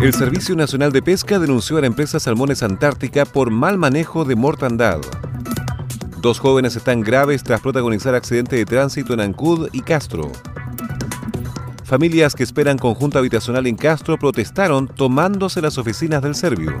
El Servicio Nacional de Pesca denunció a la empresa Salmones Antártica por mal manejo de mortandad. Dos jóvenes están graves tras protagonizar accidente de tránsito en Ancud y Castro. Familias que esperan conjunto habitacional en Castro protestaron tomándose las oficinas del Servio.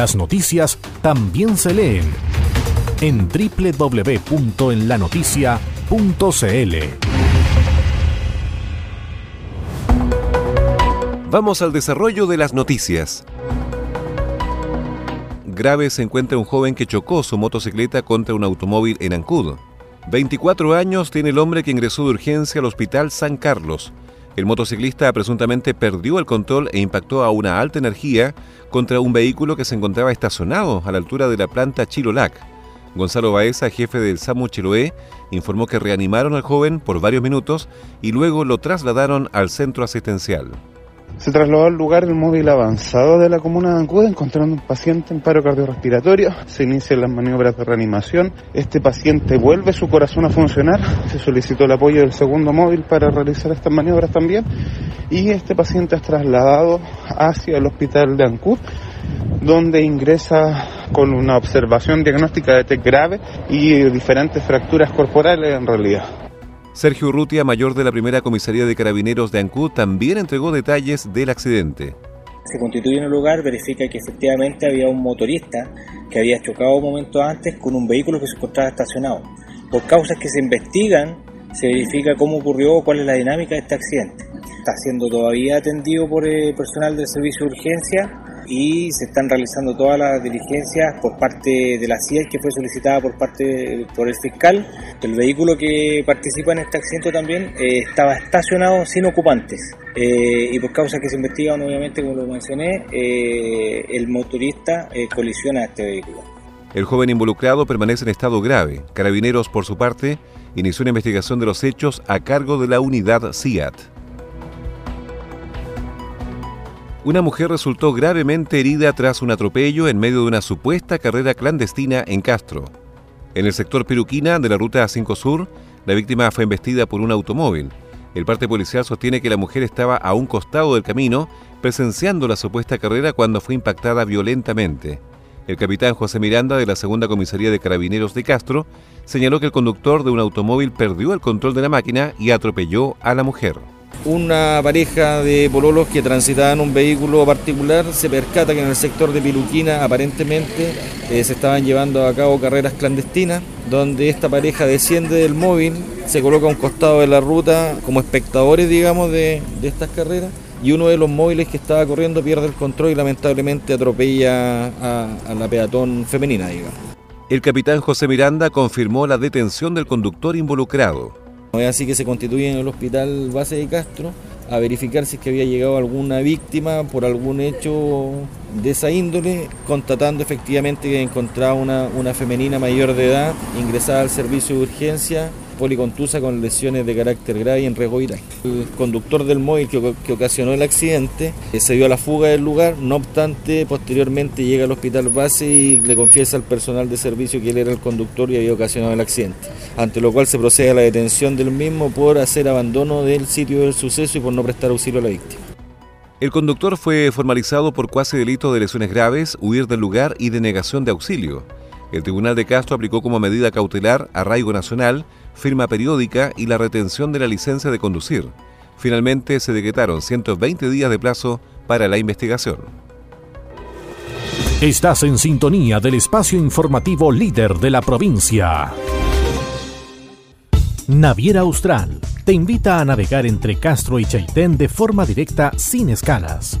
Las noticias también se leen en www.enlanoticia.cl. Vamos al desarrollo de las noticias. Grave se encuentra un joven que chocó su motocicleta contra un automóvil en Ancud. 24 años tiene el hombre que ingresó de urgencia al hospital San Carlos. El motociclista presuntamente perdió el control e impactó a una alta energía contra un vehículo que se encontraba estacionado a la altura de la planta Chilolac. Gonzalo Baeza, jefe del SAMU Chiloé, informó que reanimaron al joven por varios minutos y luego lo trasladaron al centro asistencial. Se trasladó al lugar el móvil avanzado de la comuna de Ancud, encontrando un paciente en paro cardiorrespiratorio. Se inician las maniobras de reanimación. Este paciente vuelve su corazón a funcionar. Se solicitó el apoyo del segundo móvil para realizar estas maniobras también. Y este paciente es trasladado hacia el hospital de Ancud, donde ingresa con una observación diagnóstica de TEC grave y diferentes fracturas corporales en realidad. Sergio Urrutia, mayor de la primera comisaría de carabineros de Ancud, también entregó detalles del accidente. Se constituye en el lugar, verifica que efectivamente había un motorista que había chocado un momento antes con un vehículo que se encontraba estacionado. Por causas que se investigan, se verifica cómo ocurrió, cuál es la dinámica de este accidente. Está siendo todavía atendido por el personal del servicio de urgencia y se están realizando todas las diligencias por parte de la CIA que fue solicitada por parte por el fiscal. El vehículo que participa en este accidente también eh, estaba estacionado sin ocupantes eh, y por causa que se investigan, obviamente, como lo mencioné, eh, el motorista colisiona a este vehículo. El joven involucrado permanece en estado grave. Carabineros, por su parte, inició una investigación de los hechos a cargo de la unidad CIAT. Una mujer resultó gravemente herida tras un atropello en medio de una supuesta carrera clandestina en Castro. En el sector Peruquina de la ruta 5 Sur, la víctima fue embestida por un automóvil. El parte policial sostiene que la mujer estaba a un costado del camino, presenciando la supuesta carrera cuando fue impactada violentamente. El capitán José Miranda de la Segunda Comisaría de Carabineros de Castro señaló que el conductor de un automóvil perdió el control de la máquina y atropelló a la mujer. Una pareja de pololos que transitaban un vehículo particular se percata que en el sector de Piluquina aparentemente eh, se estaban llevando a cabo carreras clandestinas, donde esta pareja desciende del móvil, se coloca a un costado de la ruta como espectadores, digamos, de, estas carreras, y uno de los móviles que estaba corriendo pierde el control y lamentablemente atropella a, a la peatón femenina, digamos. El capitán José Miranda confirmó la detención del conductor involucrado. Es así que se constituye en el hospital base de Castro a verificar si es que había llegado alguna víctima por algún hecho de esa índole, constatando efectivamente que encontraba una, una femenina mayor de edad ingresada al servicio de urgencia policontusa con lesiones de carácter grave y en riesgo vital. El conductor del móvil que, ocasionó el accidente eh, se dio a la fuga del lugar, no obstante, posteriormente llega al hospital base y le confiesa al personal de servicio que él era el conductor y había ocasionado el accidente, ante lo cual se procede a la detención del mismo por hacer abandono del sitio del suceso y por no prestar auxilio a la víctima. El conductor fue formalizado por cuasi delito de lesiones graves, huir del lugar y denegación de auxilio. El Tribunal de Castro aplicó como medida cautelar arraigo nacional, firma periódica y la retención de la licencia de conducir. Finalmente se decretaron 120 días de plazo para la investigación. Estás en sintonía del espacio informativo líder de la provincia. Naviera Austral te invita a navegar entre Castro y Chaitén de forma directa sin escalas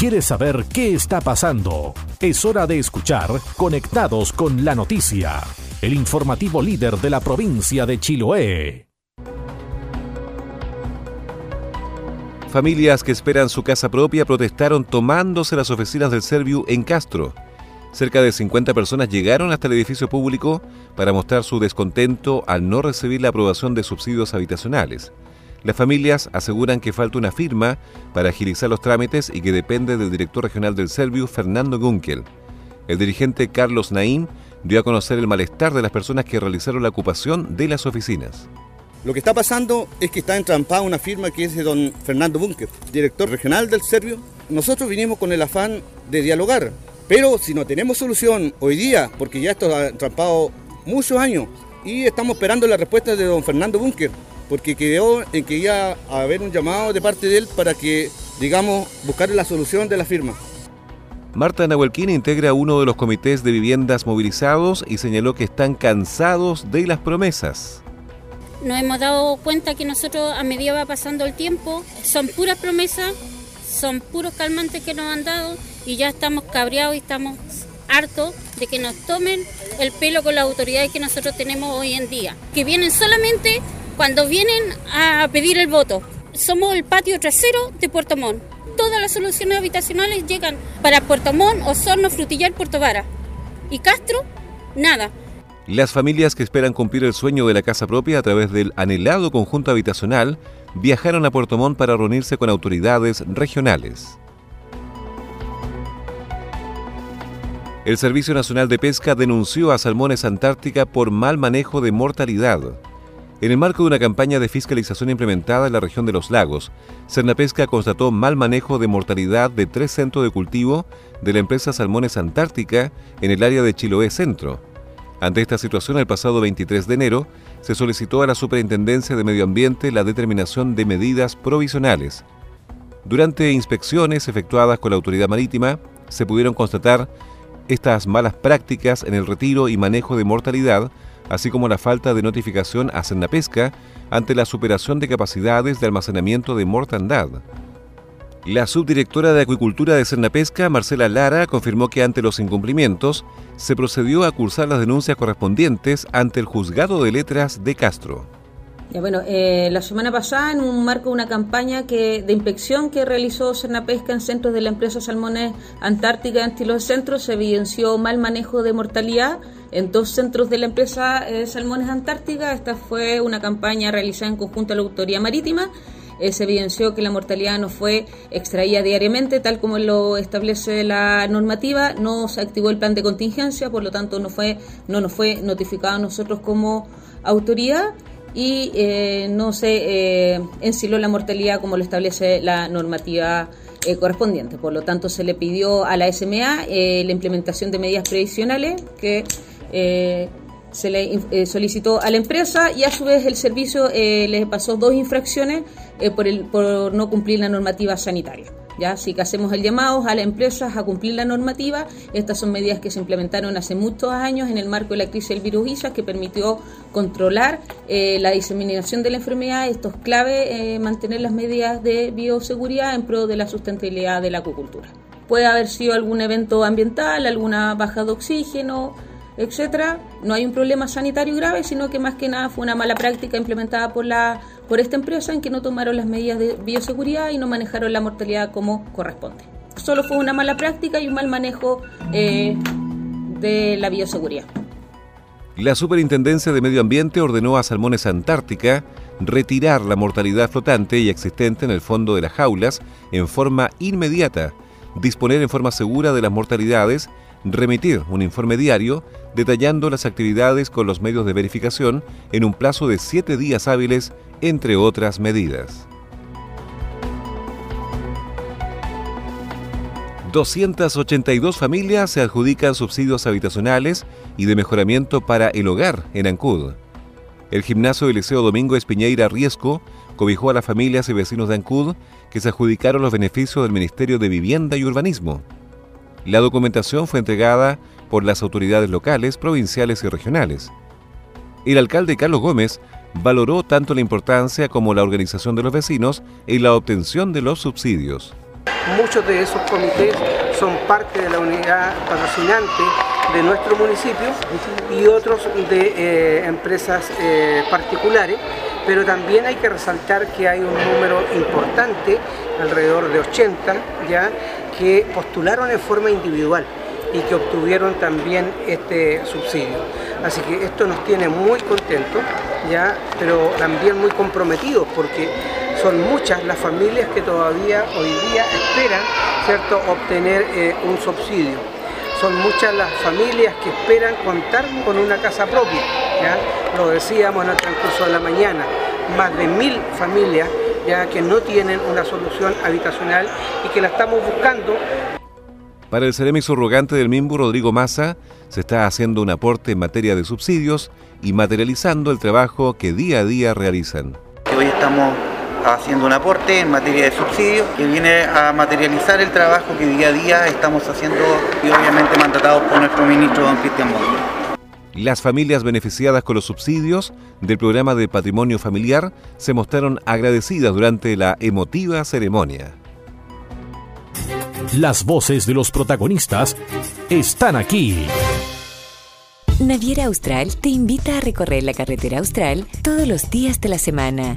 ¿Quieres saber qué está pasando? Es hora de escuchar Conectados con la Noticia, el informativo líder de la provincia de Chiloé. Familias que esperan su casa propia protestaron tomándose las oficinas del Serviu en Castro. Cerca de 50 personas llegaron hasta el edificio público para mostrar su descontento al no recibir la aprobación de subsidios habitacionales. Las familias aseguran que falta una firma para agilizar los trámites y que depende del director regional del Serviu, Fernando Gunkel. El dirigente Carlos Naín dio a conocer el malestar de las personas que realizaron la ocupación de las oficinas. Lo que está pasando es que está entrampada una firma que es de don Fernando Bunker, director regional del Servio. Nosotros vinimos con el afán de dialogar, pero si no tenemos solución hoy día, porque ya esto ha entrampado muchos años, y estamos esperando la respuesta de don Fernando Bunker, porque quedó en que iba a haber un llamado de parte de él para que, digamos, buscar la solución de la firma. Marta Nahuelquín integra uno de los comités de viviendas movilizados y señaló que están cansados de las promesas. Nos hemos dado cuenta que nosotros a medida va pasando el tiempo, son puras promesas, son puros calmantes que nos han dado y ya estamos cabreados y estamos hartos de que nos tomen el pelo con las autoridades que nosotros tenemos hoy en día, que vienen solamente cuando vienen a pedir el voto. Somos el patio trasero de Puerto Montt. Todas las soluciones habitacionales llegan para Puerto Montt, Osorno, Frutillar, Puerto Vara. Y Castro, nada. Las familias que esperan cumplir el sueño de la casa propia a través del anhelado conjunto habitacional viajaron a Puerto Montt para reunirse con autoridades regionales. El Servicio Nacional de Pesca denunció a Salmones Antártica por mal manejo de mortalidad. En el marco de una campaña de fiscalización implementada en la región de los lagos, Cernapesca constató mal manejo de mortalidad de tres centros de cultivo de la empresa Salmones Antártica en el área de Chiloé Centro. Ante esta situación, el pasado 23 de enero, se solicitó a la Superintendencia de Medio Ambiente la determinación de medidas provisionales. Durante inspecciones efectuadas con la autoridad marítima, se pudieron constatar estas malas prácticas en el retiro y manejo de mortalidad así como la falta de notificación a Pesca ante la superación de capacidades de almacenamiento de mortandad. La subdirectora de Acuicultura de Pesca, Marcela Lara, confirmó que ante los incumplimientos se procedió a cursar las denuncias correspondientes ante el Juzgado de Letras de Castro. bueno, eh, la semana pasada, en un marco de una campaña que, de inspección que realizó Pesca en centros de la empresa Salmones Antártica en los centros, se evidenció mal manejo de mortalidad en dos centros de la empresa eh, Salmones Antártica. Esta fue una campaña realizada en conjunto a la Autoridad Marítima. Eh, se evidenció que la mortalidad no fue extraída diariamente, tal como lo establece la normativa. No se activó el plan de contingencia, por lo tanto no, fue, no nos fue notificado a nosotros como autoridad y eh, no se ensiló la mortalidad como lo establece la normativa correspondiente. Por lo tanto, se le pidió a la SMA la implementación de medidas previsionales que eh, se le eh, solicitó a la empresa y a su vez el servicio eh, le pasó dos infracciones por, el, por no cumplir la normativa sanitaria. ¿ya? Así que hacemos el llamado a las empresas a cumplir la normativa. Estas son medidas que se implementaron hace muchos años en el marco de la crisis del virus ISA que permitió controlar la diseminación de la enfermedad. Esto es clave, mantener las medidas de bioseguridad en pro de la sustentabilidad de la acuicultura. Puede haber sido algún evento ambiental, alguna baja de oxígeno, etcétera, no hay un problema sanitario grave, sino que más que nada fue una mala práctica implementada por la por esta empresa en que no tomaron las medidas de bioseguridad y no manejaron la mortalidad como corresponde. Solo fue una mala práctica y un mal manejo eh, de la bioseguridad. La Superintendencia de Medio Ambiente ordenó a Salmones Antártica retirar la mortalidad flotante y existente en el fondo de las jaulas en forma inmediata, disponer en forma segura de las mortalidades, remitir un informe diario detallando las actividades con los medios de verificación en un plazo de siete días hábiles, entre otras medidas. 282 familias se adjudican subsidios habitacionales y de mejoramiento para el hogar en Ancud. El gimnasio del Liceo Domingo Espiñeira Riesco cobijó a las familias y vecinos de Ancud que se adjudicaron los beneficios del Ministerio de Vivienda y Urbanismo. La documentación fue entregada por las autoridades locales, provinciales y regionales. El alcalde Carlos Gómez valoró tanto la importancia como la organización de los vecinos en la obtención de los subsidios. Muchos de esos comités son parte de la unidad patrocinante de nuestro municipio y otros de eh, empresas eh, particulares, pero también hay que resaltar que hay un número importante, alrededor de 80 ya, que postularon en forma individual y que obtuvieron también este subsidio. Así que esto nos tiene muy contentos, ya, pero también muy comprometidos porque son muchas las familias que todavía hoy día esperan ¿cierto? obtener eh, un subsidio. Son muchas las familias que esperan contar con una casa propia. ¿ya? Lo decíamos en el transcurso de la mañana, más de mil familias ya que no tienen una solución habitacional y que la estamos buscando. Para el Ceremi surrogante del MIMBU, Rodrigo Massa, se está haciendo un aporte en materia de subsidios y materializando el trabajo que día a día realizan. Hoy estamos haciendo un aporte en materia de subsidios que viene a materializar el trabajo que día a día estamos haciendo y obviamente mandatados por nuestro ministro don Cristian Montt. Las familias beneficiadas con los subsidios del programa de patrimonio familiar se mostraron agradecidas durante la emotiva ceremonia. Las voces de los protagonistas están aquí. Naviera Austral te invita a recorrer la carretera austral todos los días de la semana.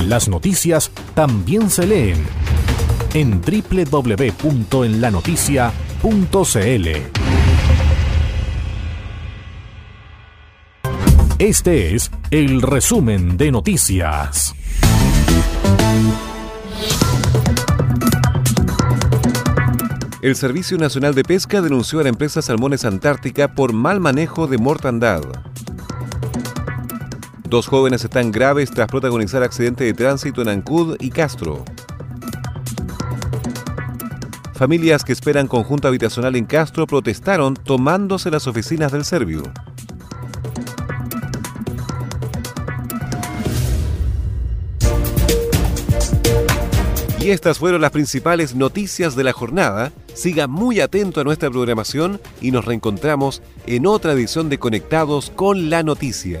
Las noticias también se leen en www.enlanoticia.cl. Este es el resumen de noticias. El Servicio Nacional de Pesca denunció a la empresa Salmones Antártica por mal manejo de mortandad. Dos jóvenes están graves tras protagonizar accidente de tránsito en Ancud y Castro. Familias que esperan conjunto habitacional en Castro protestaron tomándose las oficinas del Servio. Y estas fueron las principales noticias de la jornada. Siga muy atento a nuestra programación y nos reencontramos en otra edición de Conectados con la Noticia.